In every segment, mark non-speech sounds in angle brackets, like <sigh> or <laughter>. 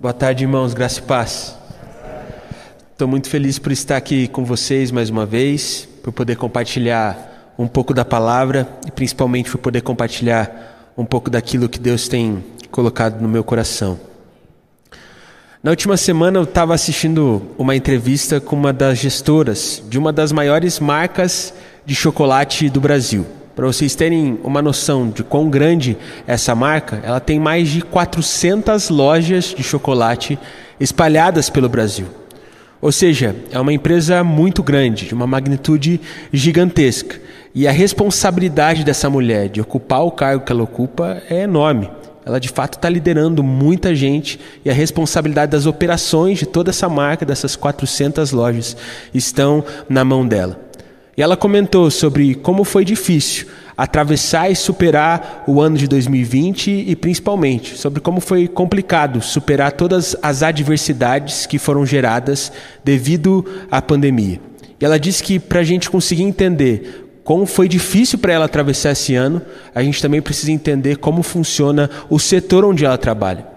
Boa tarde, irmãos, graça e paz. Estou muito feliz por estar aqui com vocês mais uma vez, por poder compartilhar um pouco da palavra e principalmente por poder compartilhar um pouco daquilo que Deus tem colocado no meu coração. Na última semana eu estava assistindo uma entrevista com uma das gestoras de uma das maiores marcas de chocolate do Brasil. Para vocês terem uma noção de quão grande essa marca, ela tem mais de 400 lojas de chocolate espalhadas pelo Brasil. Ou seja, é uma empresa muito grande, de uma magnitude gigantesca. E a responsabilidade dessa mulher de ocupar o cargo que ela ocupa é enorme. Ela de fato está liderando muita gente e a responsabilidade das operações de toda essa marca, dessas 400 lojas, estão na mão dela. E ela comentou sobre como foi difícil atravessar e superar o ano de 2020 e principalmente sobre como foi complicado superar todas as adversidades que foram geradas devido à pandemia. E ela disse que para a gente conseguir entender como foi difícil para ela atravessar esse ano, a gente também precisa entender como funciona o setor onde ela trabalha.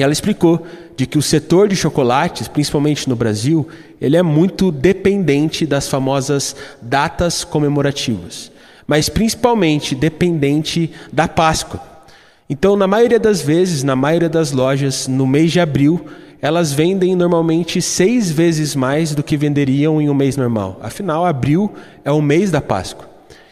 E ela explicou de que o setor de chocolates, principalmente no Brasil, ele é muito dependente das famosas datas comemorativas, mas principalmente dependente da Páscoa. Então, na maioria das vezes, na maioria das lojas, no mês de abril, elas vendem normalmente seis vezes mais do que venderiam em um mês normal. Afinal, abril é o mês da Páscoa.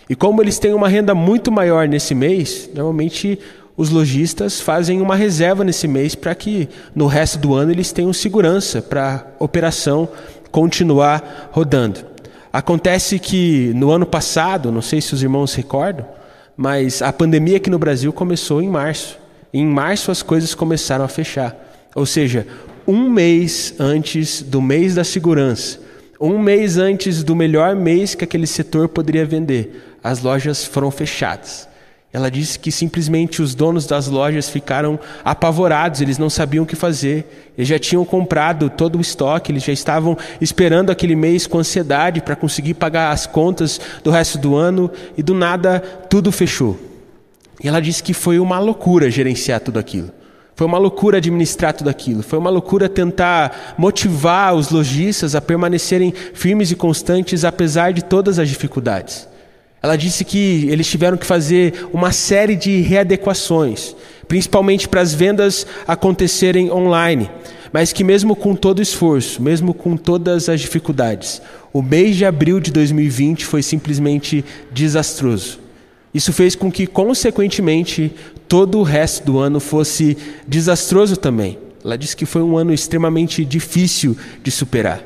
E como eles têm uma renda muito maior nesse mês, normalmente os lojistas fazem uma reserva nesse mês para que no resto do ano eles tenham segurança para a operação continuar rodando. Acontece que no ano passado, não sei se os irmãos recordam, mas a pandemia aqui no Brasil começou em março. em março as coisas começaram a fechar. Ou seja, um mês antes do mês da segurança, um mês antes do melhor mês que aquele setor poderia vender, as lojas foram fechadas. Ela disse que simplesmente os donos das lojas ficaram apavorados, eles não sabiam o que fazer. Eles já tinham comprado todo o estoque, eles já estavam esperando aquele mês com ansiedade para conseguir pagar as contas do resto do ano e do nada tudo fechou. E ela disse que foi uma loucura gerenciar tudo aquilo. Foi uma loucura administrar tudo aquilo. Foi uma loucura tentar motivar os lojistas a permanecerem firmes e constantes apesar de todas as dificuldades. Ela disse que eles tiveram que fazer uma série de readequações, principalmente para as vendas acontecerem online, mas que, mesmo com todo o esforço, mesmo com todas as dificuldades, o mês de abril de 2020 foi simplesmente desastroso. Isso fez com que, consequentemente, todo o resto do ano fosse desastroso também. Ela disse que foi um ano extremamente difícil de superar,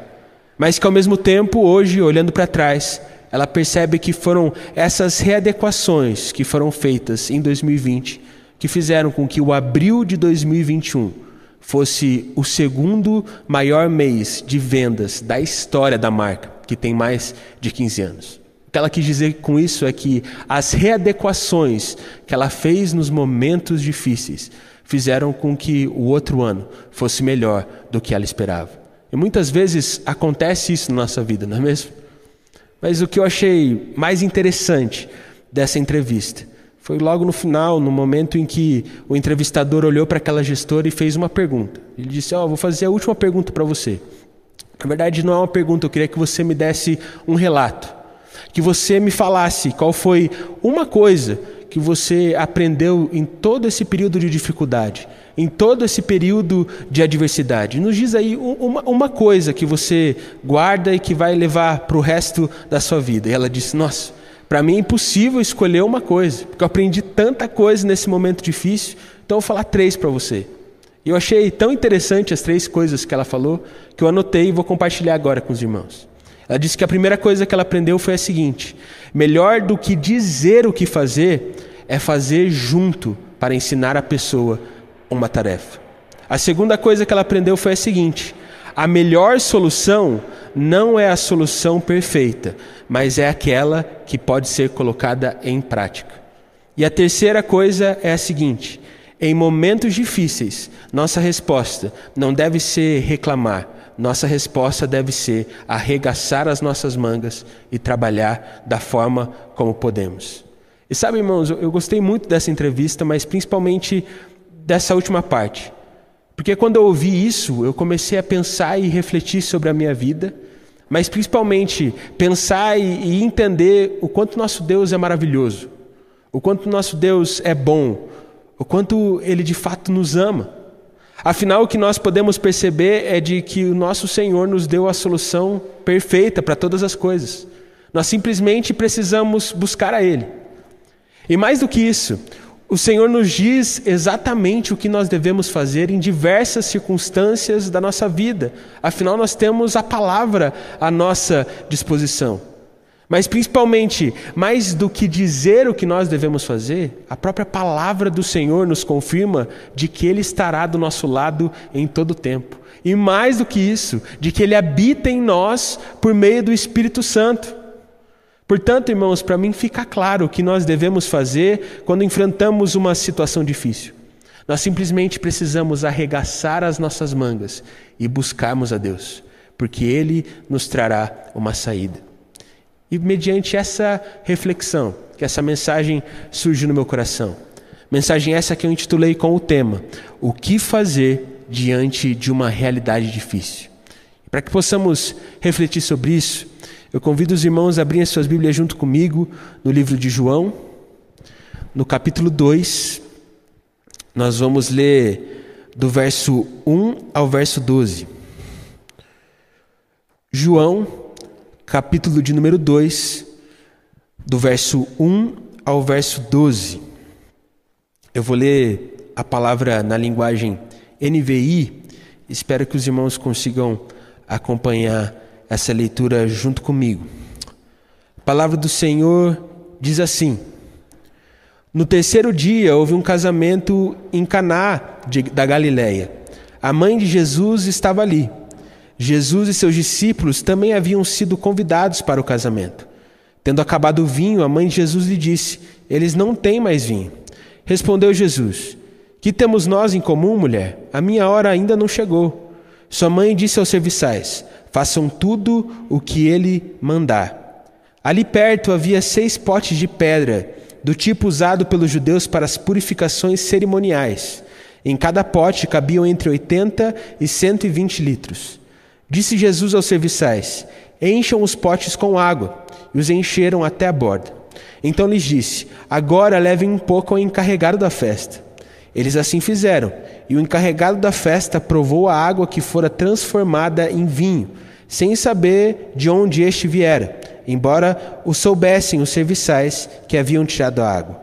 mas que, ao mesmo tempo, hoje, olhando para trás, ela percebe que foram essas readequações que foram feitas em 2020 que fizeram com que o abril de 2021 fosse o segundo maior mês de vendas da história da marca, que tem mais de 15 anos. O que ela quis dizer com isso é que as readequações que ela fez nos momentos difíceis fizeram com que o outro ano fosse melhor do que ela esperava. E muitas vezes acontece isso na nossa vida, não é mesmo? Mas o que eu achei mais interessante dessa entrevista foi logo no final, no momento em que o entrevistador olhou para aquela gestora e fez uma pergunta. Ele disse: Ó, oh, vou fazer a última pergunta para você. Na verdade, não é uma pergunta, eu queria que você me desse um relato. Que você me falasse qual foi uma coisa que você aprendeu em todo esse período de dificuldade, em todo esse período de adversidade. Nos diz aí uma, uma coisa que você guarda e que vai levar para o resto da sua vida. E ela disse: Nossa, para mim é impossível escolher uma coisa, porque eu aprendi tanta coisa nesse momento difícil, então eu vou falar três para você. E eu achei tão interessante as três coisas que ela falou, que eu anotei e vou compartilhar agora com os irmãos. Ela disse que a primeira coisa que ela aprendeu foi a seguinte: melhor do que dizer o que fazer é fazer junto para ensinar a pessoa uma tarefa. A segunda coisa que ela aprendeu foi a seguinte: a melhor solução não é a solução perfeita, mas é aquela que pode ser colocada em prática. E a terceira coisa é a seguinte: em momentos difíceis, nossa resposta não deve ser reclamar, nossa resposta deve ser arregaçar as nossas mangas e trabalhar da forma como podemos. E sabe, irmãos, eu gostei muito dessa entrevista, mas principalmente dessa última parte. Porque quando eu ouvi isso, eu comecei a pensar e refletir sobre a minha vida, mas principalmente pensar e entender o quanto nosso Deus é maravilhoso, o quanto nosso Deus é bom, o quanto Ele de fato nos ama. Afinal, o que nós podemos perceber é de que o nosso Senhor nos deu a solução perfeita para todas as coisas. Nós simplesmente precisamos buscar a Ele. E mais do que isso, o Senhor nos diz exatamente o que nós devemos fazer em diversas circunstâncias da nossa vida. Afinal, nós temos a palavra à nossa disposição. Mas principalmente, mais do que dizer o que nós devemos fazer, a própria palavra do Senhor nos confirma de que Ele estará do nosso lado em todo o tempo. E mais do que isso, de que Ele habita em nós por meio do Espírito Santo. Portanto, irmãos, para mim fica claro o que nós devemos fazer quando enfrentamos uma situação difícil. Nós simplesmente precisamos arregaçar as nossas mangas e buscarmos a Deus, porque Ele nos trará uma saída. E mediante essa reflexão, que essa mensagem surge no meu coração. Mensagem essa que eu intitulei com o tema: O que fazer diante de uma realidade difícil? Para que possamos refletir sobre isso, eu convido os irmãos a abrirem suas Bíblias junto comigo no livro de João, no capítulo 2. Nós vamos ler do verso 1 ao verso 12. João, capítulo de número 2, do verso 1 ao verso 12. Eu vou ler a palavra na linguagem NVI, espero que os irmãos consigam acompanhar essa leitura junto comigo. A palavra do Senhor diz assim: No terceiro dia houve um casamento em Caná de, da Galileia. A mãe de Jesus estava ali. Jesus e seus discípulos também haviam sido convidados para o casamento. Tendo acabado o vinho, a mãe de Jesus lhe disse: Eles não têm mais vinho. Respondeu Jesus: Que temos nós em comum, mulher? A minha hora ainda não chegou. Sua mãe disse aos serviçais: façam tudo o que ele mandar. Ali perto havia seis potes de pedra, do tipo usado pelos judeus para as purificações cerimoniais. Em cada pote cabiam entre 80 e 120 litros. Disse Jesus aos serviçais: Encham os potes com água. E os encheram até a borda. Então lhes disse: Agora levem um pouco ao encarregado da festa. Eles assim fizeram, e o encarregado da festa provou a água que fora transformada em vinho, sem saber de onde este viera, embora o soubessem os serviçais que haviam tirado a água.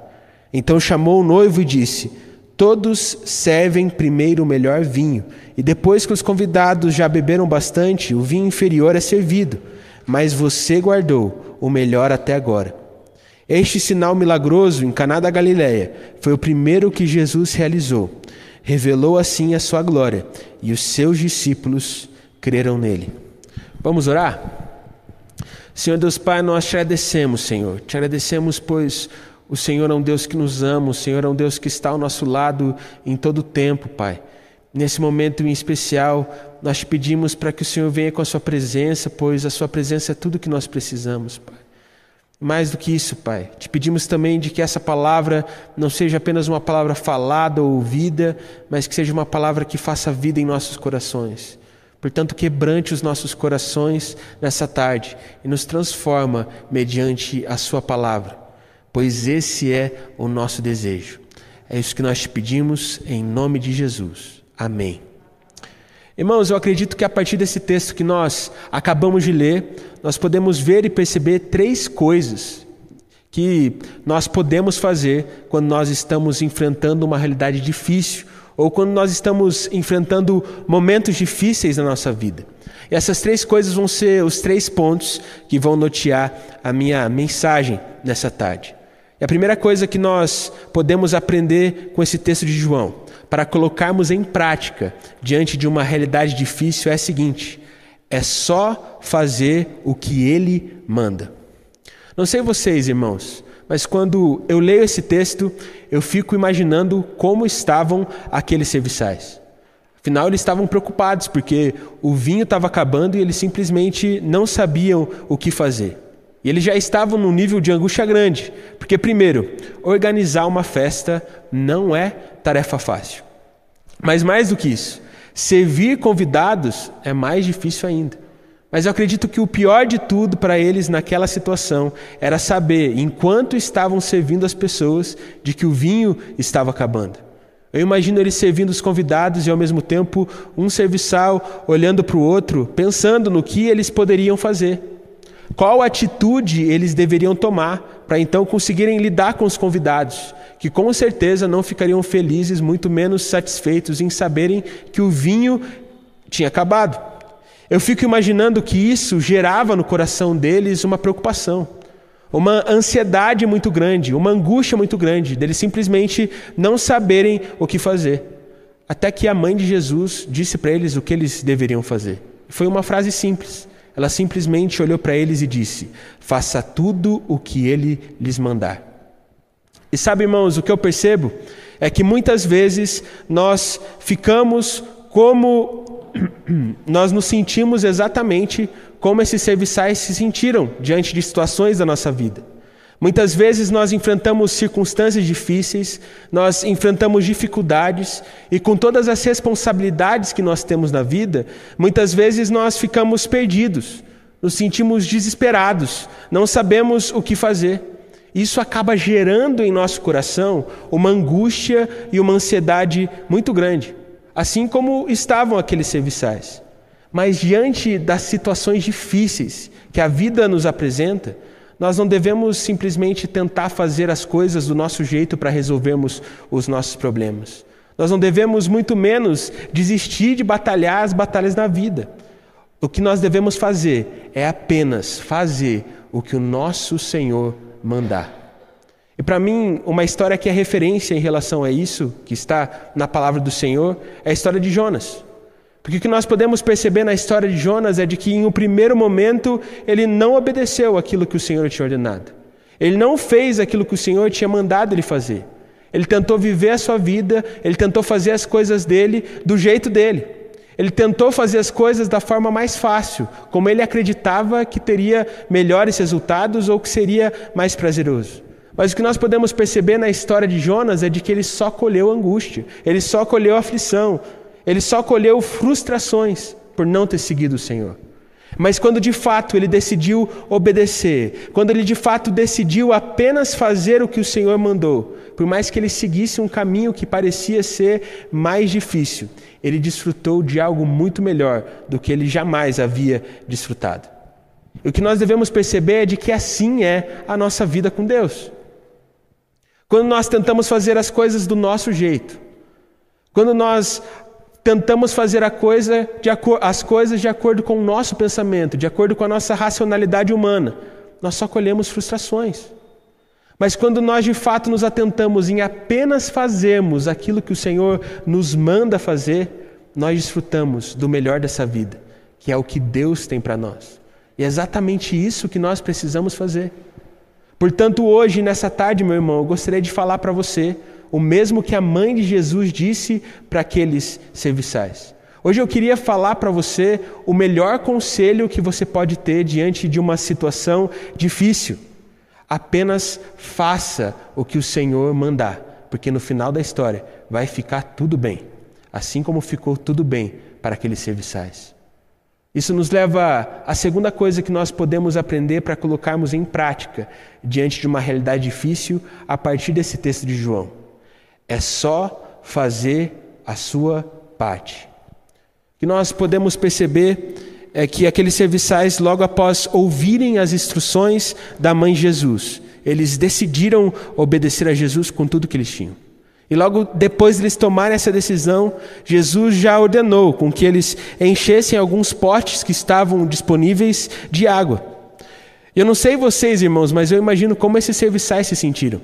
Então chamou o noivo e disse: Todos servem primeiro o melhor vinho, e depois que os convidados já beberam bastante, o vinho inferior é servido, mas você guardou o melhor até agora. Este sinal milagroso em Caná da Galileia foi o primeiro que Jesus realizou. Revelou assim a sua glória, e os seus discípulos creram nele. Vamos orar? Senhor Deus Pai, nós te agradecemos, Senhor. Te agradecemos, pois o Senhor é um Deus que nos ama, o Senhor é um Deus que está ao nosso lado em todo o tempo, Pai. Nesse momento em especial, nós te pedimos para que o Senhor venha com a Sua presença, pois a Sua presença é tudo que nós precisamos, Pai. Mais do que isso, Pai, te pedimos também de que essa palavra não seja apenas uma palavra falada ou ouvida, mas que seja uma palavra que faça vida em nossos corações. Portanto, quebrante os nossos corações nessa tarde e nos transforma mediante a Sua palavra, pois esse é o nosso desejo. É isso que nós te pedimos em nome de Jesus. Amém. Irmãos, eu acredito que a partir desse texto que nós acabamos de ler, nós podemos ver e perceber três coisas que nós podemos fazer quando nós estamos enfrentando uma realidade difícil ou quando nós estamos enfrentando momentos difíceis na nossa vida. E essas três coisas vão ser os três pontos que vão notear a minha mensagem nessa tarde. E a primeira coisa que nós podemos aprender com esse texto de João para colocarmos em prática diante de uma realidade difícil é a seguinte: é só fazer o que ele manda. Não sei vocês, irmãos, mas quando eu leio esse texto, eu fico imaginando como estavam aqueles serviçais. Afinal, eles estavam preocupados porque o vinho estava acabando e eles simplesmente não sabiam o que fazer. E eles já estavam num nível de angústia grande, porque, primeiro, organizar uma festa não é tarefa fácil. Mas mais do que isso, Servir convidados é mais difícil ainda. Mas eu acredito que o pior de tudo para eles naquela situação era saber, enquanto estavam servindo as pessoas, de que o vinho estava acabando. Eu imagino eles servindo os convidados e ao mesmo tempo um serviçal olhando para o outro, pensando no que eles poderiam fazer. Qual atitude eles deveriam tomar para então conseguirem lidar com os convidados, que com certeza não ficariam felizes, muito menos satisfeitos em saberem que o vinho tinha acabado. Eu fico imaginando que isso gerava no coração deles uma preocupação, uma ansiedade muito grande, uma angústia muito grande, deles simplesmente não saberem o que fazer. Até que a mãe de Jesus disse para eles o que eles deveriam fazer. Foi uma frase simples. Ela simplesmente olhou para eles e disse: Faça tudo o que ele lhes mandar. E sabe, irmãos, o que eu percebo é que muitas vezes nós ficamos como <clears throat> nós nos sentimos exatamente como esses serviçais se sentiram diante de situações da nossa vida. Muitas vezes nós enfrentamos circunstâncias difíceis, nós enfrentamos dificuldades e com todas as responsabilidades que nós temos na vida, muitas vezes nós ficamos perdidos, nos sentimos desesperados, não sabemos o que fazer. Isso acaba gerando em nosso coração uma angústia e uma ansiedade muito grande assim como estavam aqueles serviçais. Mas diante das situações difíceis que a vida nos apresenta, nós não devemos simplesmente tentar fazer as coisas do nosso jeito para resolvermos os nossos problemas. Nós não devemos, muito menos, desistir de batalhar as batalhas na vida. O que nós devemos fazer é apenas fazer o que o nosso Senhor mandar. E para mim, uma história que é referência em relação a isso, que está na palavra do Senhor, é a história de Jonas. Porque o que nós podemos perceber na história de Jonas é de que, em um primeiro momento, ele não obedeceu aquilo que o Senhor tinha ordenado. Ele não fez aquilo que o Senhor tinha mandado ele fazer. Ele tentou viver a sua vida, ele tentou fazer as coisas dele do jeito dele. Ele tentou fazer as coisas da forma mais fácil, como ele acreditava que teria melhores resultados ou que seria mais prazeroso. Mas o que nós podemos perceber na história de Jonas é de que ele só colheu angústia, ele só colheu aflição, ele só colheu frustrações por não ter seguido o Senhor. Mas quando de fato ele decidiu obedecer, quando ele de fato decidiu apenas fazer o que o Senhor mandou, por mais que ele seguisse um caminho que parecia ser mais difícil, ele desfrutou de algo muito melhor do que ele jamais havia desfrutado. E o que nós devemos perceber é de que assim é a nossa vida com Deus. Quando nós tentamos fazer as coisas do nosso jeito, quando nós tentamos fazer coisa de, as coisas de acordo com o nosso pensamento, de acordo com a nossa racionalidade humana, nós só colhemos frustrações. Mas quando nós de fato nos atentamos em apenas fazermos aquilo que o Senhor nos manda fazer, nós desfrutamos do melhor dessa vida, que é o que Deus tem para nós. E é exatamente isso que nós precisamos fazer. Portanto, hoje, nessa tarde, meu irmão, eu gostaria de falar para você o mesmo que a mãe de Jesus disse para aqueles serviçais. Hoje eu queria falar para você o melhor conselho que você pode ter diante de uma situação difícil. Apenas faça o que o Senhor mandar, porque no final da história vai ficar tudo bem, assim como ficou tudo bem para aqueles serviçais. Isso nos leva à segunda coisa que nós podemos aprender para colocarmos em prática diante de uma realidade difícil a partir desse texto de João. É só fazer a sua parte. O que nós podemos perceber é que aqueles serviçais, logo após ouvirem as instruções da mãe Jesus, eles decidiram obedecer a Jesus com tudo que eles tinham. E logo depois de eles tomarem essa decisão, Jesus já ordenou com que eles enchessem alguns potes que estavam disponíveis de água. Eu não sei vocês, irmãos, mas eu imagino como esses serviçais se sentiram.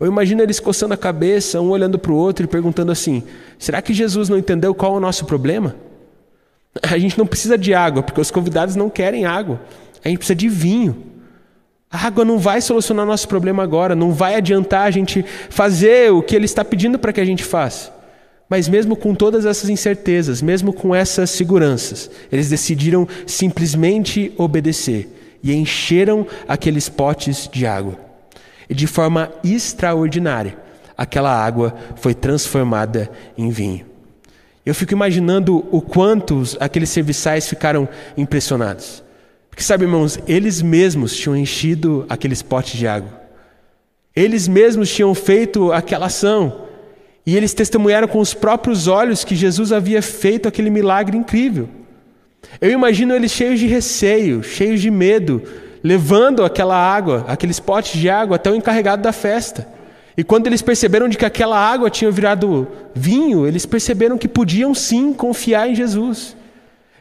Eu imagino eles coçando a cabeça, um olhando para o outro e perguntando assim: será que Jesus não entendeu qual é o nosso problema? <laughs> A gente não precisa de água, porque os convidados não querem água. A gente precisa de vinho. A água não vai solucionar nosso problema agora, não vai adiantar a gente fazer o que Ele está pedindo para que a gente faça. Mas mesmo com todas essas incertezas, mesmo com essas seguranças, eles decidiram simplesmente obedecer e encheram aqueles potes de água. E de forma extraordinária, aquela água foi transformada em vinho. Eu fico imaginando o quantos aqueles serviçais ficaram impressionados. Porque sabe, irmãos, eles mesmos tinham enchido aqueles potes de água. Eles mesmos tinham feito aquela ação. E eles testemunharam com os próprios olhos que Jesus havia feito aquele milagre incrível. Eu imagino eles cheios de receio, cheios de medo, levando aquela água, aqueles potes de água até o encarregado da festa. E quando eles perceberam de que aquela água tinha virado vinho, eles perceberam que podiam sim confiar em Jesus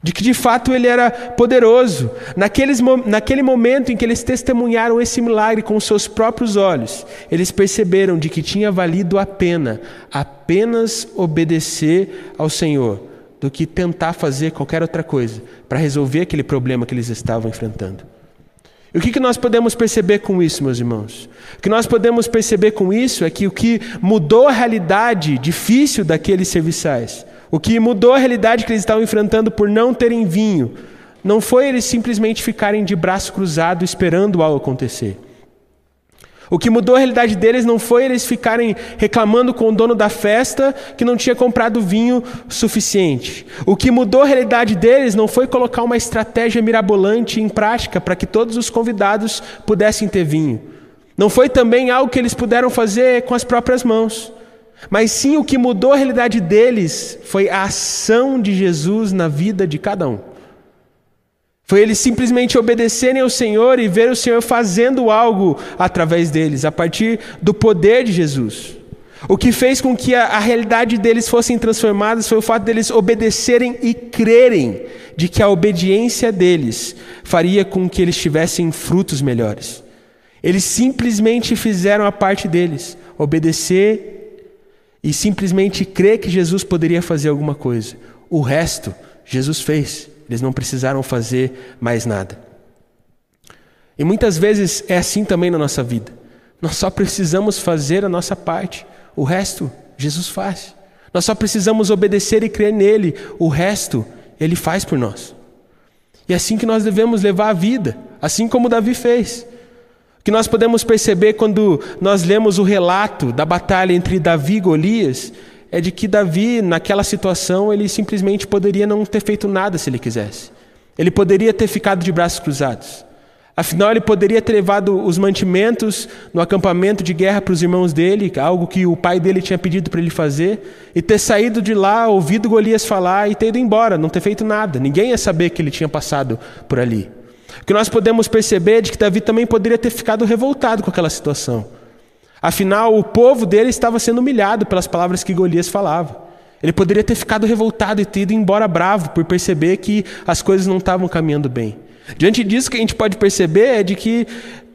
de que de fato ele era poderoso. Naqueles, naquele momento em que eles testemunharam esse milagre com seus próprios olhos, eles perceberam de que tinha valido a pena apenas obedecer ao Senhor do que tentar fazer qualquer outra coisa para resolver aquele problema que eles estavam enfrentando. E o que, nós podemos perceber com isso, meus irmãos? O que nós podemos perceber com isso é que o que mudou a realidade difícil daqueles serviçais o que mudou a realidade que eles estavam enfrentando por não terem vinho não foi eles simplesmente ficarem de braço cruzado esperando algo acontecer. O que mudou a realidade deles não foi eles ficarem reclamando com o dono da festa que não tinha comprado vinho suficiente. O que mudou a realidade deles não foi colocar uma estratégia mirabolante em prática para que todos os convidados pudessem ter vinho. Não foi também algo que eles puderam fazer com as próprias mãos. Mas sim o que mudou a realidade deles foi a ação de Jesus na vida de cada um. Foi eles simplesmente obedecerem ao Senhor e ver o Senhor fazendo algo através deles, a partir do poder de Jesus. O que fez com que a, a realidade deles fossem transformadas foi o fato deles obedecerem e crerem de que a obediência deles faria com que eles tivessem frutos melhores. Eles simplesmente fizeram a parte deles, obedecer e simplesmente crer que Jesus poderia fazer alguma coisa. O resto, Jesus fez. Eles não precisaram fazer mais nada. E muitas vezes é assim também na nossa vida. Nós só precisamos fazer a nossa parte. O resto, Jesus faz. Nós só precisamos obedecer e crer nele. O resto, ele faz por nós. E é assim que nós devemos levar a vida, assim como Davi fez que nós podemos perceber quando nós lemos o relato da batalha entre Davi e Golias é de que Davi, naquela situação, ele simplesmente poderia não ter feito nada se ele quisesse. Ele poderia ter ficado de braços cruzados. Afinal, ele poderia ter levado os mantimentos no acampamento de guerra para os irmãos dele, algo que o pai dele tinha pedido para ele fazer, e ter saído de lá, ouvido Golias falar e ter ido embora, não ter feito nada. Ninguém ia saber que ele tinha passado por ali. O que nós podemos perceber é de que Davi também poderia ter ficado revoltado com aquela situação. Afinal, o povo dele estava sendo humilhado pelas palavras que Golias falava. Ele poderia ter ficado revoltado e ter ido embora bravo por perceber que as coisas não estavam caminhando bem. Diante disso, o que a gente pode perceber é de que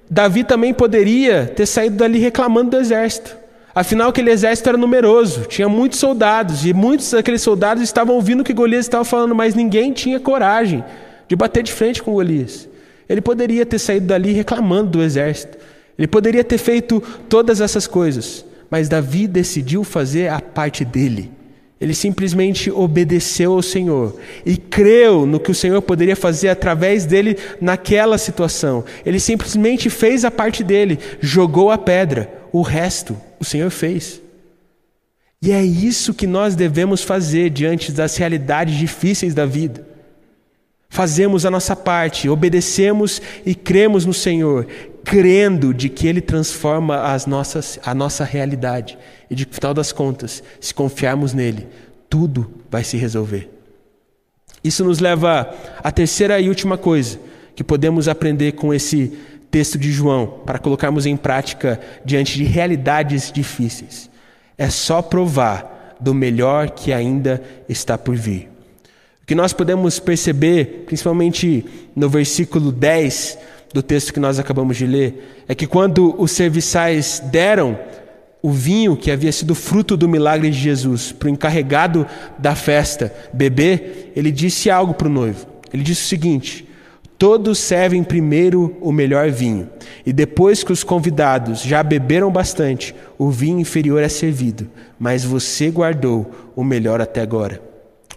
Davi também poderia ter saído dali reclamando do exército. Afinal, aquele exército era numeroso, tinha muitos soldados, e muitos daqueles soldados estavam ouvindo o que Golias estava falando, mas ninguém tinha coragem de bater de frente com Golias. Ele poderia ter saído dali reclamando do exército. Ele poderia ter feito todas essas coisas. Mas Davi decidiu fazer a parte dele. Ele simplesmente obedeceu ao Senhor e creu no que o Senhor poderia fazer através dele naquela situação. Ele simplesmente fez a parte dele, jogou a pedra. O resto o Senhor fez. E é isso que nós devemos fazer diante das realidades difíceis da vida fazemos a nossa parte, obedecemos e cremos no Senhor, crendo de que Ele transforma as nossas, a nossa realidade. E de final das contas, se confiarmos nele, tudo vai se resolver. Isso nos leva à terceira e última coisa que podemos aprender com esse texto de João, para colocarmos em prática diante de realidades difíceis. É só provar do melhor que ainda está por vir. O que nós podemos perceber, principalmente no versículo 10 do texto que nós acabamos de ler, é que quando os serviçais deram o vinho que havia sido fruto do milagre de Jesus para o encarregado da festa beber, ele disse algo para o noivo. Ele disse o seguinte: Todos servem primeiro o melhor vinho, e depois que os convidados já beberam bastante, o vinho inferior é servido, mas você guardou o melhor até agora.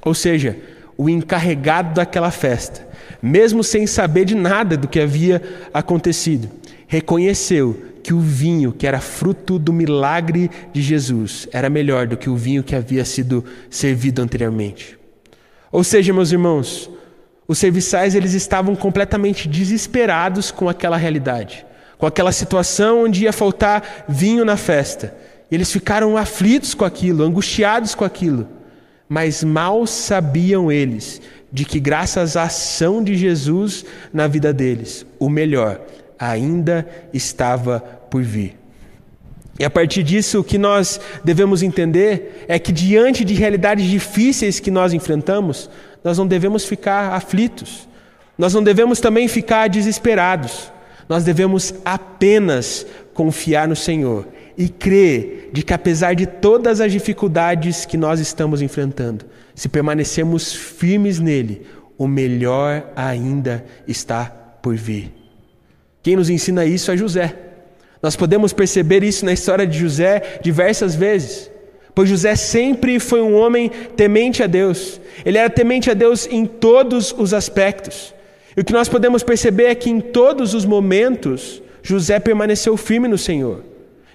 Ou seja, o encarregado daquela festa, mesmo sem saber de nada do que havia acontecido. reconheceu que o vinho que era fruto do milagre de Jesus era melhor do que o vinho que havia sido servido anteriormente. Ou seja, meus irmãos, os serviçais eles estavam completamente desesperados com aquela realidade, com aquela situação onde ia faltar vinho na festa. Eles ficaram aflitos com aquilo, angustiados com aquilo. Mas mal sabiam eles de que, graças à ação de Jesus na vida deles, o melhor ainda estava por vir. E a partir disso, o que nós devemos entender é que, diante de realidades difíceis que nós enfrentamos, nós não devemos ficar aflitos, nós não devemos também ficar desesperados, nós devemos apenas confiar no Senhor e crer de que, apesar de todas as dificuldades que nós estamos enfrentando, se permanecermos firmes nele, o melhor ainda está por vir. Quem nos ensina isso é José. Nós podemos perceber isso na história de José diversas vezes. Pois José sempre foi um homem temente a Deus. Ele era temente a Deus em todos os aspectos. E o que nós podemos perceber é que em todos os momentos, José permaneceu firme no Senhor.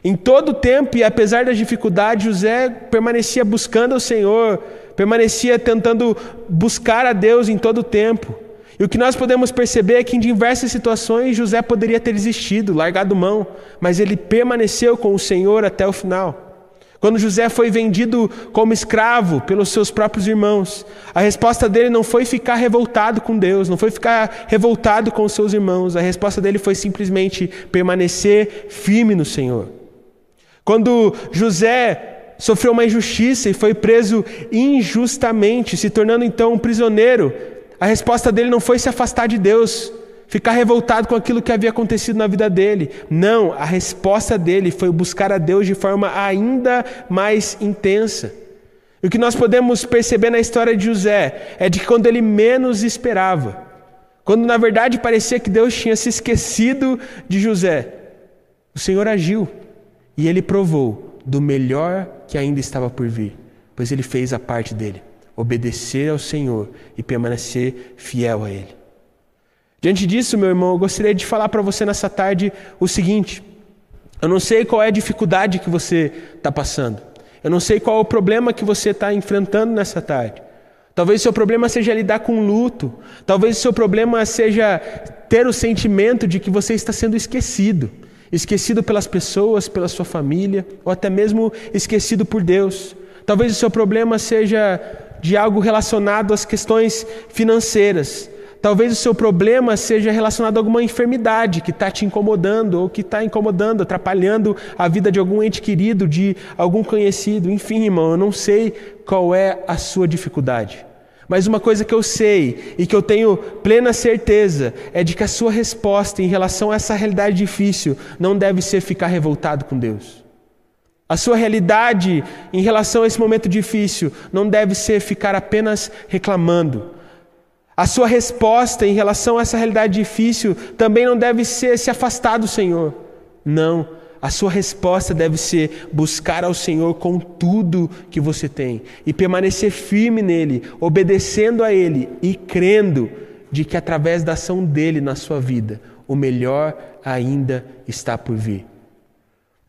Em todo tempo e apesar das dificuldades, José permanecia buscando o Senhor, permanecia tentando buscar a Deus em todo o tempo. E o que nós podemos perceber é que em diversas situações José poderia ter desistido, largado mão, mas ele permaneceu com o Senhor até o final. Quando José foi vendido como escravo pelos seus próprios irmãos, a resposta dele não foi ficar revoltado com Deus, não foi ficar revoltado com os seus irmãos, a resposta dele foi simplesmente permanecer firme no Senhor. Quando José sofreu uma injustiça e foi preso injustamente, se tornando então um prisioneiro, a resposta dele não foi se afastar de Deus, ficar revoltado com aquilo que havia acontecido na vida dele. Não, a resposta dele foi buscar a Deus de forma ainda mais intensa. E o que nós podemos perceber na história de José é de que quando ele menos esperava, quando na verdade parecia que Deus tinha se esquecido de José, o Senhor agiu. E ele provou do melhor que ainda estava por vir, pois ele fez a parte dele, obedecer ao Senhor e permanecer fiel a Ele. Diante disso, meu irmão, eu gostaria de falar para você nessa tarde o seguinte: eu não sei qual é a dificuldade que você está passando, eu não sei qual é o problema que você está enfrentando nessa tarde. Talvez seu problema seja lidar com luto, talvez seu problema seja ter o sentimento de que você está sendo esquecido esquecido pelas pessoas, pela sua família, ou até mesmo esquecido por Deus. Talvez o seu problema seja de algo relacionado às questões financeiras. Talvez o seu problema seja relacionado a alguma enfermidade que está te incomodando, ou que está incomodando, atrapalhando a vida de algum ente querido, de algum conhecido. Enfim, irmão, eu não sei qual é a sua dificuldade. Mas uma coisa que eu sei e que eu tenho plena certeza é de que a sua resposta em relação a essa realidade difícil não deve ser ficar revoltado com Deus. A sua realidade em relação a esse momento difícil não deve ser ficar apenas reclamando. A sua resposta em relação a essa realidade difícil também não deve ser se afastar do Senhor. Não a sua resposta deve ser buscar ao Senhor com tudo que você tem e permanecer firme nele, obedecendo a ele e crendo de que através da ação dele na sua vida, o melhor ainda está por vir.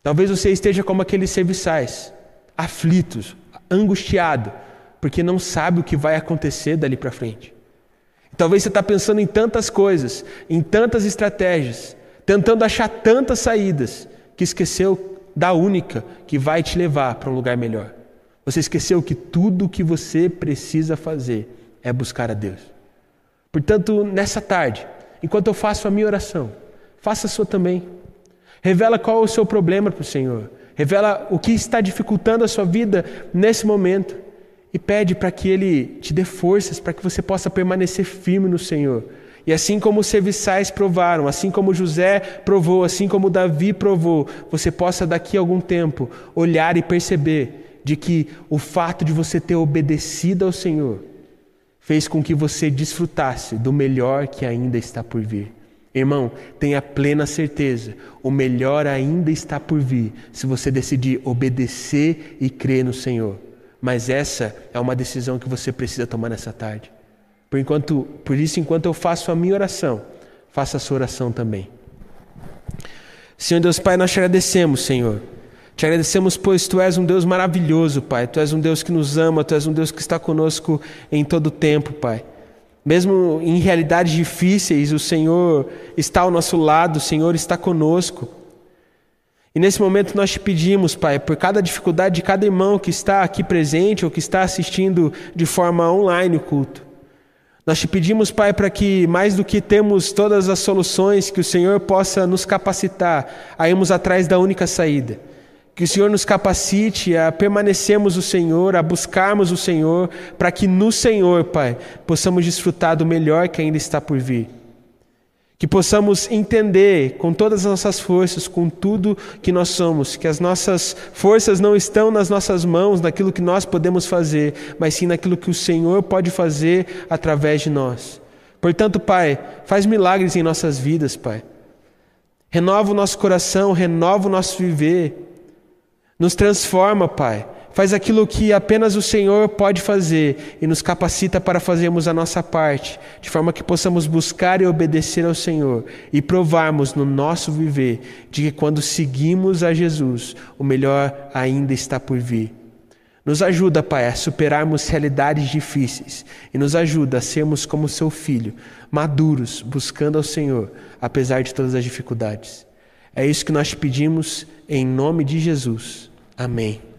Talvez você esteja como aqueles serviçais, aflitos, angustiado, porque não sabe o que vai acontecer dali para frente. Talvez você está pensando em tantas coisas, em tantas estratégias, tentando achar tantas saídas, que esqueceu da única que vai te levar para um lugar melhor. Você esqueceu que tudo o que você precisa fazer é buscar a Deus. Portanto, nessa tarde, enquanto eu faço a minha oração, faça a sua também. Revela qual é o seu problema para o Senhor. Revela o que está dificultando a sua vida nesse momento. E pede para que Ele te dê forças para que você possa permanecer firme no Senhor e assim como os serviçais provaram, assim como José provou, assim como Davi provou, você possa daqui a algum tempo olhar e perceber de que o fato de você ter obedecido ao Senhor fez com que você desfrutasse do melhor que ainda está por vir. Irmão, tenha plena certeza, o melhor ainda está por vir se você decidir obedecer e crer no Senhor. Mas essa é uma decisão que você precisa tomar nessa tarde. Por, enquanto, por isso, enquanto eu faço a minha oração, faça a sua oração também. Senhor Deus Pai, nós te agradecemos, Senhor. Te agradecemos, pois tu és um Deus maravilhoso, Pai. Tu és um Deus que nos ama, tu és um Deus que está conosco em todo o tempo, Pai. Mesmo em realidades difíceis, o Senhor está ao nosso lado, o Senhor está conosco. E nesse momento nós te pedimos, Pai, por cada dificuldade de cada irmão que está aqui presente ou que está assistindo de forma online o culto. Nós te pedimos, Pai, para que mais do que temos todas as soluções, que o Senhor possa nos capacitar a irmos atrás da única saída. Que o Senhor nos capacite a permanecermos o Senhor, a buscarmos o Senhor, para que no Senhor, Pai, possamos desfrutar do melhor que ainda está por vir. Que possamos entender com todas as nossas forças, com tudo que nós somos, que as nossas forças não estão nas nossas mãos, naquilo que nós podemos fazer, mas sim naquilo que o Senhor pode fazer através de nós. Portanto, Pai, faz milagres em nossas vidas, Pai. Renova o nosso coração, renova o nosso viver. Nos transforma, Pai faz aquilo que apenas o Senhor pode fazer e nos capacita para fazermos a nossa parte, de forma que possamos buscar e obedecer ao Senhor e provarmos no nosso viver de que quando seguimos a Jesus, o melhor ainda está por vir. Nos ajuda, Pai, a superarmos realidades difíceis e nos ajuda a sermos como seu filho, maduros, buscando ao Senhor, apesar de todas as dificuldades. É isso que nós pedimos em nome de Jesus. Amém.